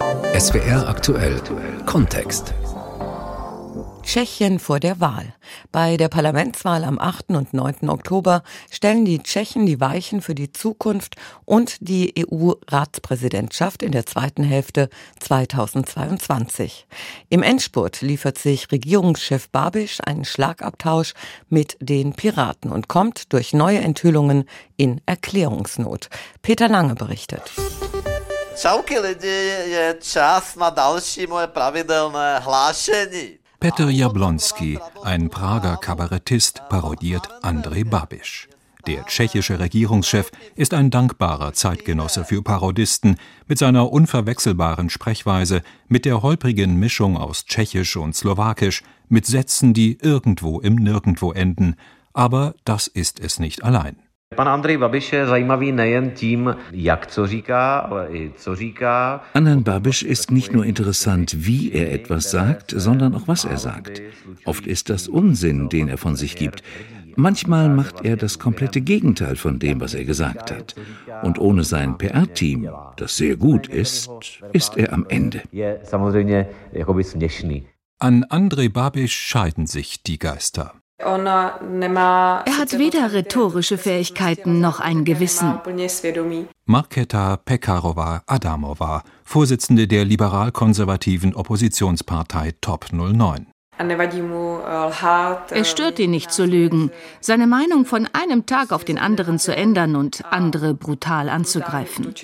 SWR aktuell Kontext. Tschechien vor der Wahl. Bei der Parlamentswahl am 8. und 9. Oktober stellen die Tschechen die Weichen für die Zukunft und die EU-Ratspräsidentschaft in der zweiten Hälfte 2022. Im Endspurt liefert sich Regierungschef Babiš einen Schlagabtausch mit den Piraten und kommt durch neue Enthüllungen in Erklärungsnot. Peter Lange berichtet. Čauky lidi, je čas na další moje pravidelné hlášení. Petr Jablonski, ein Prager Kabarettist, parodiert Andrej Babiš. Der tschechische Regierungschef ist ein dankbarer Zeitgenosse für Parodisten mit seiner unverwechselbaren Sprechweise, mit der holprigen Mischung aus Tschechisch und Slowakisch, mit Sätzen, die irgendwo im Nirgendwo enden. Aber das ist es nicht allein. Pan Andrej Babiš je zajímavý nejen tím, jak co říká, ale i co říká. Anand Babiš ist nicht nur interessant, wie er etwas sagt, sondern auch was er sagt. Oft ist das Unsinn, den er von sich gibt. Manchmal macht er das komplette Gegenteil von dem, was er gesagt hat. Und ohne sein PR-Team, das sehr gut ist, ist er am Ende. An Andrej Babiš scheiden sich die Geister. Er hat weder rhetorische Fähigkeiten noch ein Gewissen. Marketa Pekarova Adamova, Vorsitzende der liberal-konservativen Oppositionspartei Top 09. Es stört ihn nicht zu lügen, seine Meinung von einem Tag auf den anderen zu ändern und andere brutal anzugreifen.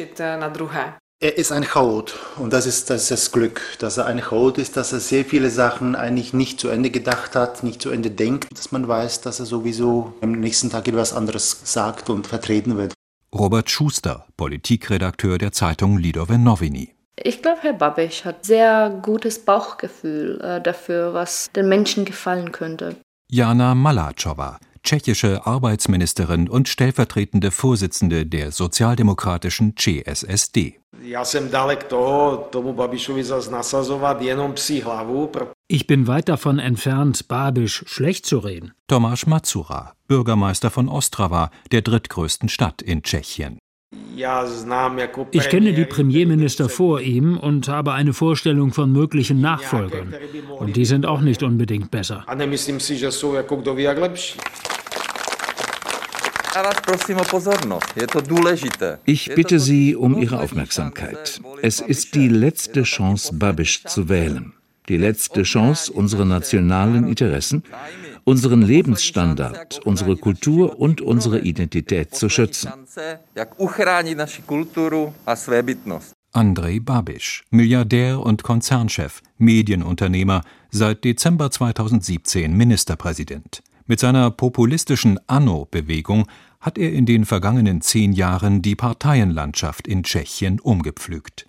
Er ist ein Chaot und das ist, das ist das Glück, dass er ein Chaot ist, dass er sehr viele Sachen eigentlich nicht zu Ende gedacht hat, nicht zu Ende denkt, dass man weiß, dass er sowieso am nächsten Tag etwas anderes sagt und vertreten wird. Robert Schuster, Politikredakteur der Zeitung Lidové Noviny. Ich glaube, Herr Babisch hat sehr gutes Bauchgefühl äh, dafür, was den Menschen gefallen könnte. Jana Malatschowa, tschechische Arbeitsministerin und stellvertretende Vorsitzende der sozialdemokratischen CSSD. Ich bin weit davon entfernt, Babisch schlecht zu reden. Tomáš Mazura, Bürgermeister von Ostrava, der drittgrößten Stadt in Tschechien. Ich kenne die Premierminister vor ihm und habe eine Vorstellung von möglichen Nachfolgern. Und die sind auch nicht unbedingt besser. Ich bitte Sie um Ihre Aufmerksamkeit. Es ist die letzte Chance, Babisch zu wählen. Die letzte Chance, unsere nationalen Interessen, unseren Lebensstandard, unsere Kultur und unsere Identität zu schützen. Andrej Babiš, Milliardär und Konzernchef, Medienunternehmer, seit Dezember 2017 Ministerpräsident. Mit seiner populistischen Anno-Bewegung hat er in den vergangenen zehn Jahren die Parteienlandschaft in Tschechien umgepflügt.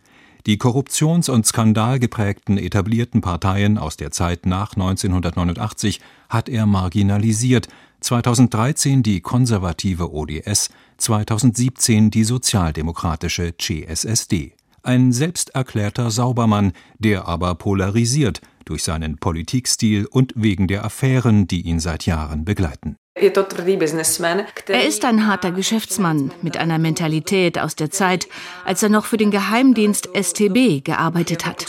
Die korruptions- und skandalgeprägten etablierten Parteien aus der Zeit nach 1989 hat er marginalisiert, 2013 die konservative ODS, 2017 die sozialdemokratische CSSD. Ein selbsterklärter Saubermann, der aber polarisiert durch seinen Politikstil und wegen der Affären, die ihn seit Jahren begleiten. Er ist ein harter Geschäftsmann mit einer Mentalität aus der Zeit, als er noch für den Geheimdienst STB gearbeitet hat.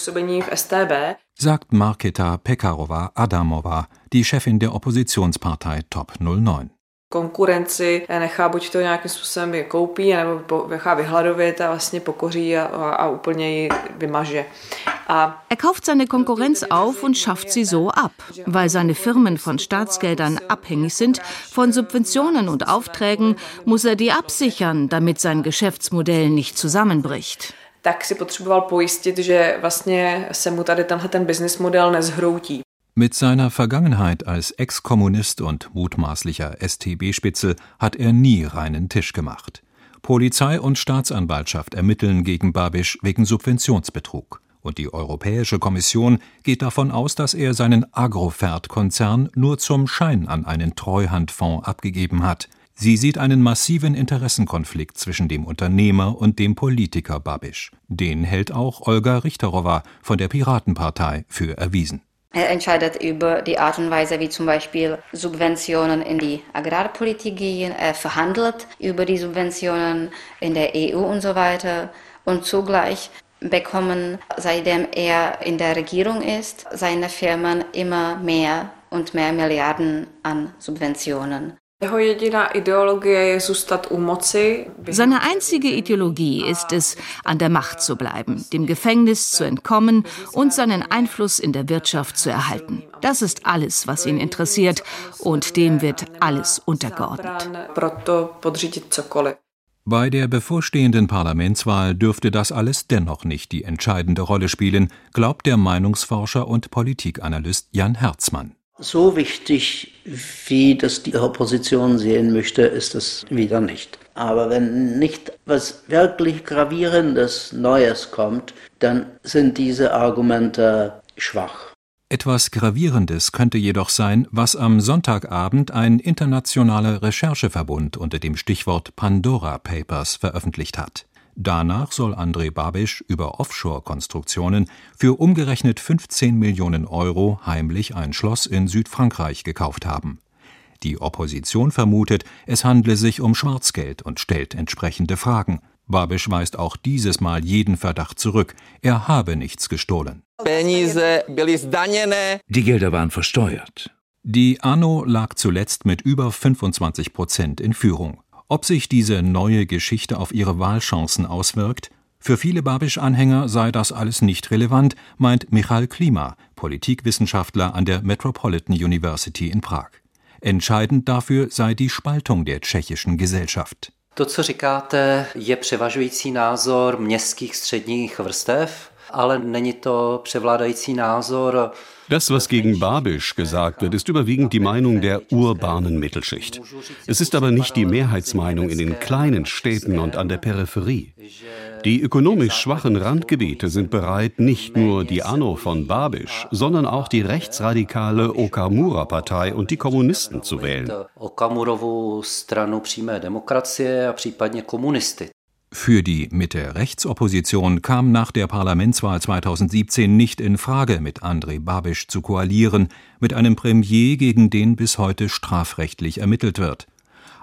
Sagt Marketa Pekarova Adamova, die Chefin der Oppositionspartei Top 09 konkurenci nechá buď to nějakým způsobem je koupí, nebo nechá vyhladovit a vlastně pokoří a, a úplně ji vymaže. A er kauft seine Konkurrenz auf und schafft sie so ab, weil seine Firmen von Staatsgeldern abhängig sind, von Subventionen und Aufträgen muss er die absichern, damit sein Geschäftsmodell nicht zusammenbricht tak si potřeboval pojistit, že vlastně se mu tady tenhle ten business model nezhroutí. Mit seiner Vergangenheit als Ex-Kommunist und mutmaßlicher STB-Spitzel hat er nie reinen Tisch gemacht. Polizei und Staatsanwaltschaft ermitteln gegen Babisch wegen Subventionsbetrug. Und die Europäische Kommission geht davon aus, dass er seinen Agrofert-Konzern nur zum Schein an einen Treuhandfonds abgegeben hat. Sie sieht einen massiven Interessenkonflikt zwischen dem Unternehmer und dem Politiker Babisch. Den hält auch Olga Richterowa von der Piratenpartei für erwiesen. Er entscheidet über die Art und Weise, wie zum Beispiel Subventionen in die Agrarpolitik gehen. Er verhandelt über die Subventionen in der EU und so weiter. Und zugleich bekommen, seitdem er in der Regierung ist, seine Firmen immer mehr und mehr Milliarden an Subventionen. Seine einzige Ideologie ist es, an der Macht zu bleiben, dem Gefängnis zu entkommen und seinen Einfluss in der Wirtschaft zu erhalten. Das ist alles, was ihn interessiert und dem wird alles untergeordnet. Bei der bevorstehenden Parlamentswahl dürfte das alles dennoch nicht die entscheidende Rolle spielen, glaubt der Meinungsforscher und Politikanalyst Jan Herzmann. So wichtig, wie das die Opposition sehen möchte, ist es wieder nicht. Aber wenn nicht was wirklich gravierendes Neues kommt, dann sind diese Argumente schwach. Etwas Gravierendes könnte jedoch sein, was am Sonntagabend ein internationaler Rechercheverbund unter dem Stichwort Pandora Papers veröffentlicht hat. Danach soll André Babisch über Offshore-Konstruktionen für umgerechnet 15 Millionen Euro heimlich ein Schloss in Südfrankreich gekauft haben. Die Opposition vermutet, es handle sich um Schwarzgeld und stellt entsprechende Fragen. Babisch weist auch dieses Mal jeden Verdacht zurück, er habe nichts gestohlen. Die Gelder waren versteuert. Die Anno lag zuletzt mit über 25 Prozent in Führung. Ob sich diese neue Geschichte auf ihre Wahlchancen auswirkt? Für viele Babisch-Anhänger sei das alles nicht relevant, meint Michal Klima, Politikwissenschaftler an der Metropolitan University in Prag. Entscheidend dafür sei die Spaltung der tschechischen Gesellschaft. To, co říkáte, je převažující názor městských středních vrstev, ale není to převládající názor das, was gegen Babisch gesagt wird, ist überwiegend die Meinung der urbanen Mittelschicht. Es ist aber nicht die Mehrheitsmeinung in den kleinen Städten und an der Peripherie. Die ökonomisch schwachen Randgebiete sind bereit, nicht nur die Anno von Babisch, sondern auch die rechtsradikale Okamura-Partei und die Kommunisten zu wählen. Für die Mitte-Rechts-Opposition kam nach der Parlamentswahl 2017 nicht in Frage, mit André Babisch zu koalieren, mit einem Premier, gegen den bis heute strafrechtlich ermittelt wird.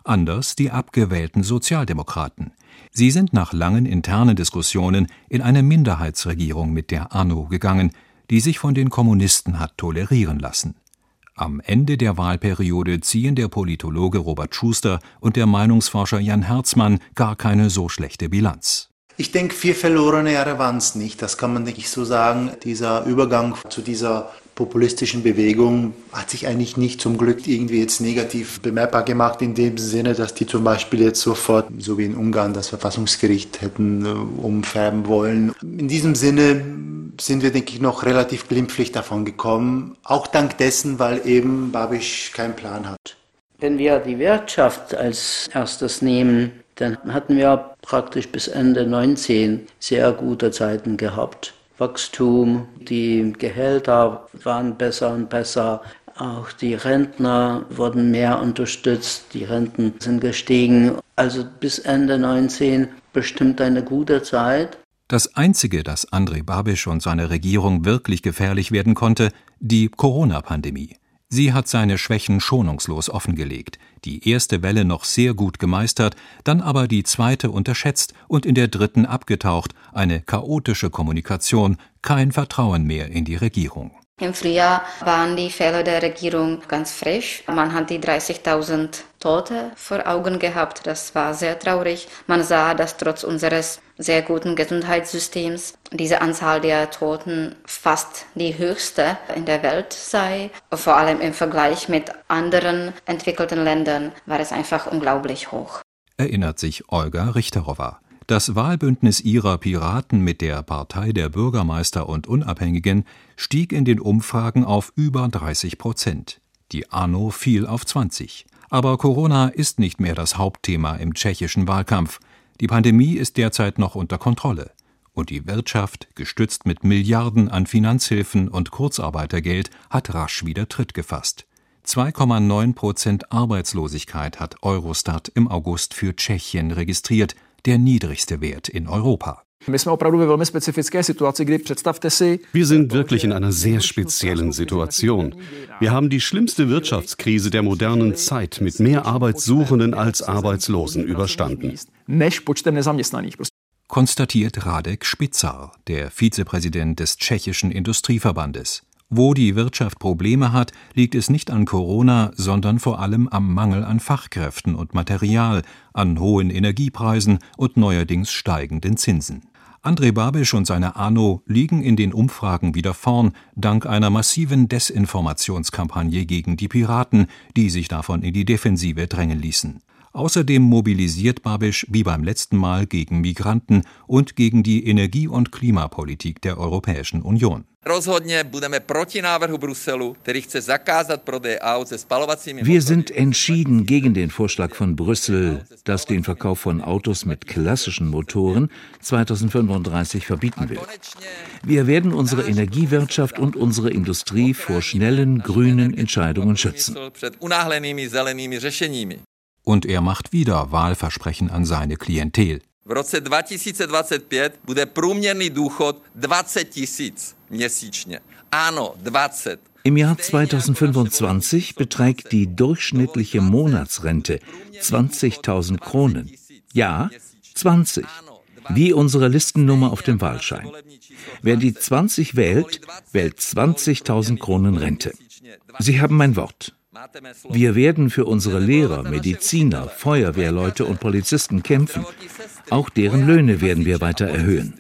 Anders die abgewählten Sozialdemokraten. Sie sind nach langen internen Diskussionen in eine Minderheitsregierung mit der ANO gegangen, die sich von den Kommunisten hat tolerieren lassen. Am Ende der Wahlperiode ziehen der Politologe Robert Schuster und der Meinungsforscher Jan Herzmann gar keine so schlechte Bilanz. Ich denke, vier verlorene Jahre waren es nicht. Das kann man nicht so sagen. Dieser Übergang zu dieser populistischen Bewegung hat sich eigentlich nicht zum Glück irgendwie jetzt negativ bemerkbar gemacht, in dem Sinne, dass die zum Beispiel jetzt sofort, so wie in Ungarn, das Verfassungsgericht hätten äh, umfärben wollen. In diesem Sinne sind wir, denke ich, noch relativ glimpflich davon gekommen. Auch dank dessen, weil eben Babisch keinen Plan hat. Wenn wir die Wirtschaft als erstes nehmen, dann hatten wir praktisch bis Ende 19 sehr gute Zeiten gehabt. Wachstum, die Gehälter waren besser und besser, auch die Rentner wurden mehr unterstützt, die Renten sind gestiegen. Also bis Ende 19 bestimmt eine gute Zeit. Das Einzige, das André Babisch und seine Regierung wirklich gefährlich werden konnte, die Corona-Pandemie. Sie hat seine Schwächen schonungslos offengelegt, die erste Welle noch sehr gut gemeistert, dann aber die zweite unterschätzt und in der dritten abgetaucht, eine chaotische Kommunikation, kein Vertrauen mehr in die Regierung. Im Frühjahr waren die Fehler der Regierung ganz frisch. Man hat die 30.000 Tote vor Augen gehabt. Das war sehr traurig. Man sah, dass trotz unseres sehr guten Gesundheitssystems diese Anzahl der Toten fast die höchste in der Welt sei. Vor allem im Vergleich mit anderen entwickelten Ländern war es einfach unglaublich hoch. Erinnert sich Olga Richterowa. Das Wahlbündnis ihrer Piraten mit der Partei der Bürgermeister und Unabhängigen stieg in den Umfragen auf über 30 Prozent. Die ANO fiel auf 20. Aber Corona ist nicht mehr das Hauptthema im tschechischen Wahlkampf. Die Pandemie ist derzeit noch unter Kontrolle. Und die Wirtschaft, gestützt mit Milliarden an Finanzhilfen und Kurzarbeitergeld, hat rasch wieder Tritt gefasst. 2,9 Prozent Arbeitslosigkeit hat Eurostat im August für Tschechien registriert, der niedrigste Wert in Europa. Wir sind wirklich in einer sehr speziellen Situation. Wir haben die schlimmste Wirtschaftskrise der modernen Zeit mit mehr Arbeitssuchenden als Arbeitslosen überstanden. konstatiert Radek Spitzar, der Vizepräsident des tschechischen Industrieverbandes. Wo die Wirtschaft Probleme hat, liegt es nicht an Corona, sondern vor allem am Mangel an Fachkräften und Material, an hohen Energiepreisen und neuerdings steigenden Zinsen. André Babisch und seine ANO liegen in den Umfragen wieder vorn, dank einer massiven Desinformationskampagne gegen die Piraten, die sich davon in die Defensive drängen ließen. Außerdem mobilisiert Babisch wie beim letzten Mal gegen Migranten und gegen die Energie- und Klimapolitik der Europäischen Union. Wir sind entschieden gegen den Vorschlag von Brüssel, das den Verkauf von Autos mit klassischen Motoren 2035 verbieten will. Wir werden unsere Energiewirtschaft und unsere Industrie vor schnellen grünen Entscheidungen schützen. Und er macht wieder Wahlversprechen an seine Klientel. V roce 2025 bude průměrný důchod 20 tisíc měsíčně. Ano, 20. Im Jahr 2025 beträgt die durchschnittliche Monatsrente 20.000 Kronen. Ja, 20. Wie unsere Listennummer auf dem Wahlschein. Wer die 20 wählt, wählt 20.000 Kronen Rente. Sie haben mein Wort. Wir werden für unsere Lehrer, Mediziner, Feuerwehrleute und Polizisten kämpfen. Auch deren Löhne werden wir weiter erhöhen.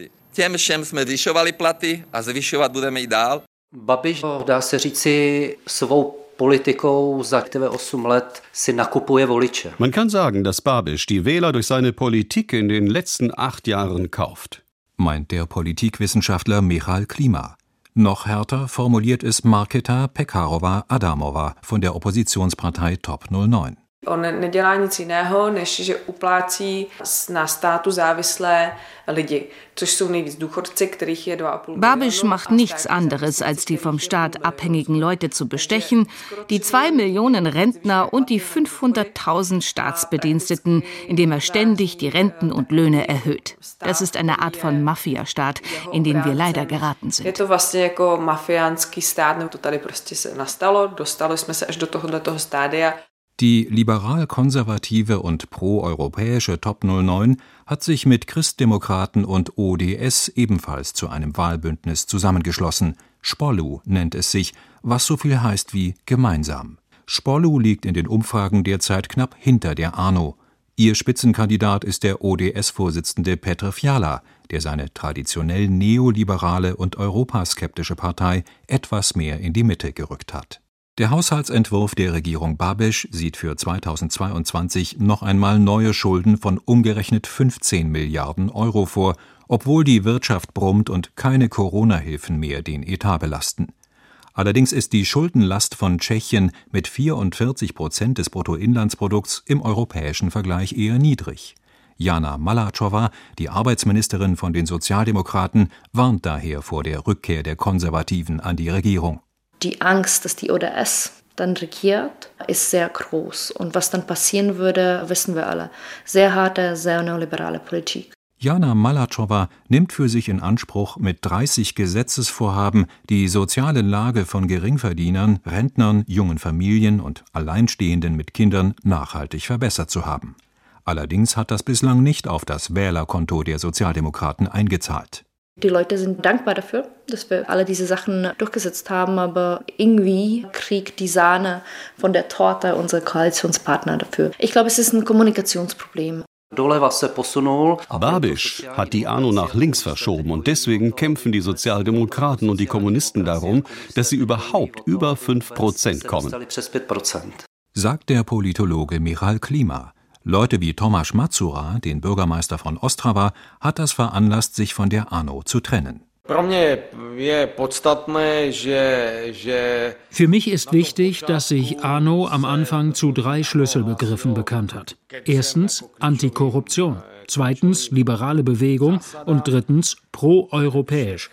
Babiš, dá se říci, svou politikou za aktive 8 let si nakupuje voliče. Man kann sagen, dass Babiš die Wähler durch seine Politik in den letzten acht Jahren kauft. Meint der Politikwissenschaftler Michal Klima. Noch härter formuliert es Marketa Pekarova-Adamova von der Oppositionspartei Top 09. On nedělá nic jiného, než že uplácí na státu závislé lidi, což jsou nejvíc důchodci, kterých je 2,5 Babiš macht nichts anderes, als die vom Staat abhängigen Leute zu bestechen, die zwei Millionen Rentner und die 500.000 Staatsbediensteten, indem er ständig die Renten und Löhne erhöht. Das ist eine Art von Mafiastaat, in den wir leider geraten sind. Je to vlastně jako mafiánský stát, nebo to tady prostě se nastalo, dostali jsme se až do tohoto stádia. Die liberal-konservative und proeuropäische Top 09 hat sich mit Christdemokraten und ODS ebenfalls zu einem Wahlbündnis zusammengeschlossen. Spollu nennt es sich, was so viel heißt wie gemeinsam. Spollu liegt in den Umfragen derzeit knapp hinter der ANO. Ihr Spitzenkandidat ist der ODS-Vorsitzende Petr Fiala, der seine traditionell neoliberale und europaskeptische Partei etwas mehr in die Mitte gerückt hat. Der Haushaltsentwurf der Regierung Babisch sieht für 2022 noch einmal neue Schulden von umgerechnet 15 Milliarden Euro vor, obwohl die Wirtschaft brummt und keine Corona-Hilfen mehr den Etat belasten. Allerdings ist die Schuldenlast von Tschechien mit 44 Prozent des Bruttoinlandsprodukts im europäischen Vergleich eher niedrig. Jana Malatschowa, die Arbeitsministerin von den Sozialdemokraten, warnt daher vor der Rückkehr der Konservativen an die Regierung. Die Angst, dass die ODS dann regiert, ist sehr groß. Und was dann passieren würde, wissen wir alle. Sehr harte, sehr neoliberale Politik. Jana Malatschowa nimmt für sich in Anspruch, mit 30 Gesetzesvorhaben die soziale Lage von Geringverdienern, Rentnern, jungen Familien und Alleinstehenden mit Kindern nachhaltig verbessert zu haben. Allerdings hat das bislang nicht auf das Wählerkonto der Sozialdemokraten eingezahlt. Die Leute sind dankbar dafür, dass wir alle diese Sachen durchgesetzt haben, aber irgendwie kriegt die Sahne von der Torte unsere Koalitionspartner dafür. Ich glaube, es ist ein Kommunikationsproblem. Babisch hat die ANO nach links verschoben und deswegen kämpfen die Sozialdemokraten und die Kommunisten darum, dass sie überhaupt über 5 Prozent kommen. Sagt der Politologe Michal Klima. Leute wie Tomasz Mazura, den Bürgermeister von Ostrava, hat das veranlasst, sich von der ANO zu trennen. Für mich ist wichtig, dass sich ANO am Anfang zu drei Schlüsselbegriffen bekannt hat. Erstens Antikorruption, zweitens liberale Bewegung und drittens proeuropäisch.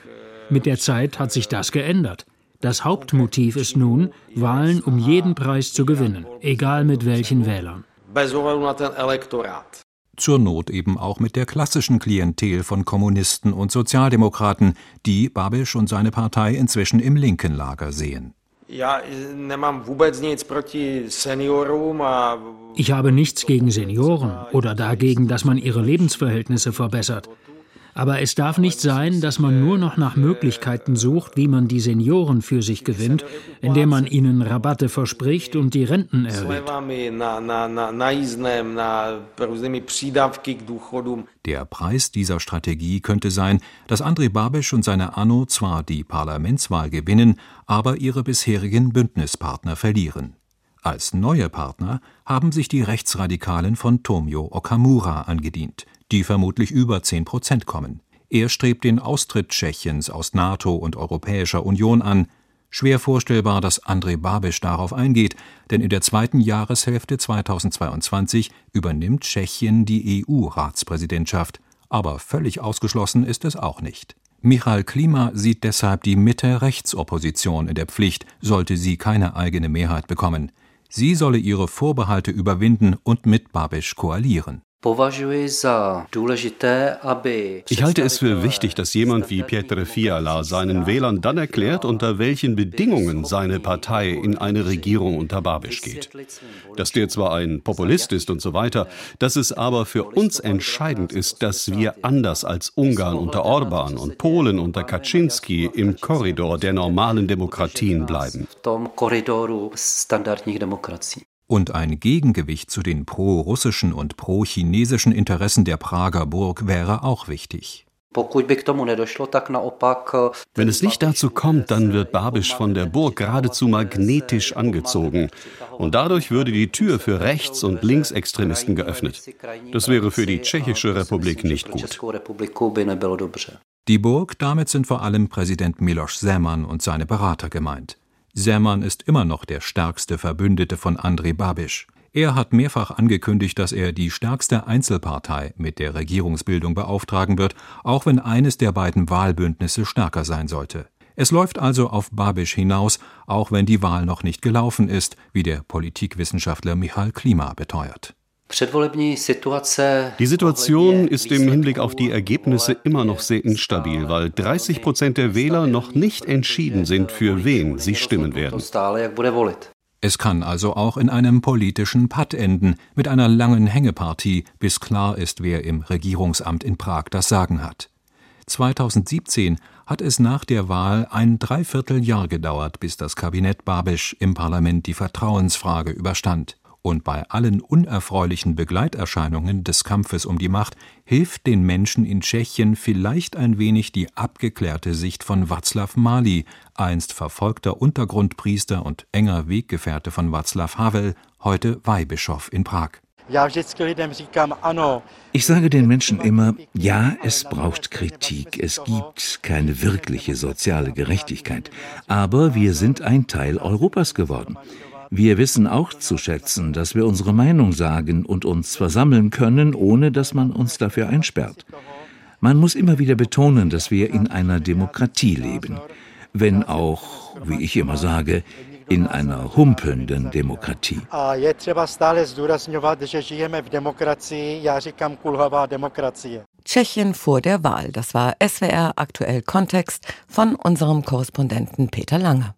Mit der Zeit hat sich das geändert. Das Hauptmotiv ist nun, Wahlen um jeden Preis zu gewinnen, egal mit welchen Wählern bez ohledu na ten elektorát. Zur Not eben auch mit der klassischen Klientel von Kommunisten und Sozialdemokraten, die Babisch und seine Partei inzwischen im linken Lager sehen. Ich habe nichts gegen Senioren oder dagegen, dass man ihre Lebensverhältnisse verbessert. Aber es darf nicht sein, dass man nur noch nach Möglichkeiten sucht, wie man die Senioren für sich gewinnt, indem man ihnen Rabatte verspricht und die Renten erhöht. Der Preis dieser Strategie könnte sein, dass André Babisch und seine Anno zwar die Parlamentswahl gewinnen, aber ihre bisherigen Bündnispartner verlieren. Als neue Partner haben sich die Rechtsradikalen von Tomio Okamura angedient, die vermutlich über 10 Prozent kommen. Er strebt den Austritt Tschechiens aus NATO und Europäischer Union an. Schwer vorstellbar, dass André Babisch darauf eingeht, denn in der zweiten Jahreshälfte 2022 übernimmt Tschechien die EU-Ratspräsidentschaft. Aber völlig ausgeschlossen ist es auch nicht. Michael Klima sieht deshalb die Mitte-Rechtsopposition in der Pflicht, sollte sie keine eigene Mehrheit bekommen. Sie solle ihre Vorbehalte überwinden und mit Babisch koalieren. Ich halte es für wichtig, dass jemand wie Pietre Fiala seinen Wählern dann erklärt, unter welchen Bedingungen seine Partei in eine Regierung unter Babisch geht. Dass der zwar ein Populist ist und so weiter, dass es aber für uns entscheidend ist, dass wir anders als Ungarn unter Orban und Polen unter Kaczynski im Korridor der normalen Demokratien bleiben. Und ein Gegengewicht zu den pro-russischen und pro-chinesischen Interessen der Prager Burg wäre auch wichtig. Wenn es nicht dazu kommt, dann wird Babisch von der Burg geradezu magnetisch angezogen. Und dadurch würde die Tür für Rechts- und Linksextremisten geöffnet. Das wäre für die Tschechische Republik nicht gut. Die Burg, damit sind vor allem Präsident Miloš Zeman und seine Berater gemeint. Zeman ist immer noch der stärkste Verbündete von Andrej Babiš. Er hat mehrfach angekündigt, dass er die stärkste Einzelpartei mit der Regierungsbildung beauftragen wird, auch wenn eines der beiden Wahlbündnisse stärker sein sollte. Es läuft also auf Babiš hinaus, auch wenn die Wahl noch nicht gelaufen ist, wie der Politikwissenschaftler Michal Klima beteuert. Die Situation ist im Hinblick auf die Ergebnisse immer noch sehr instabil, weil 30 Prozent der Wähler noch nicht entschieden sind, für wen sie stimmen werden. Es kann also auch in einem politischen Patt enden, mit einer langen Hängepartie, bis klar ist, wer im Regierungsamt in Prag das Sagen hat. 2017 hat es nach der Wahl ein Dreivierteljahr gedauert, bis das Kabinett Babisch im Parlament die Vertrauensfrage überstand und bei allen unerfreulichen Begleiterscheinungen des Kampfes um die Macht hilft den Menschen in Tschechien vielleicht ein wenig die abgeklärte Sicht von Václav Mali, einst verfolgter Untergrundpriester und enger Weggefährte von Václav Havel, heute Weihbischof in Prag. Ich sage den Menschen immer, ja, es braucht Kritik, es gibt keine wirkliche soziale Gerechtigkeit, aber wir sind ein Teil Europas geworden. Wir wissen auch zu schätzen, dass wir unsere Meinung sagen und uns versammeln können, ohne dass man uns dafür einsperrt. Man muss immer wieder betonen, dass wir in einer Demokratie leben, wenn auch, wie ich immer sage, in einer humpelnden Demokratie. Tschechien vor der Wahl. Das war SWR aktuell Kontext von unserem Korrespondenten Peter Lange.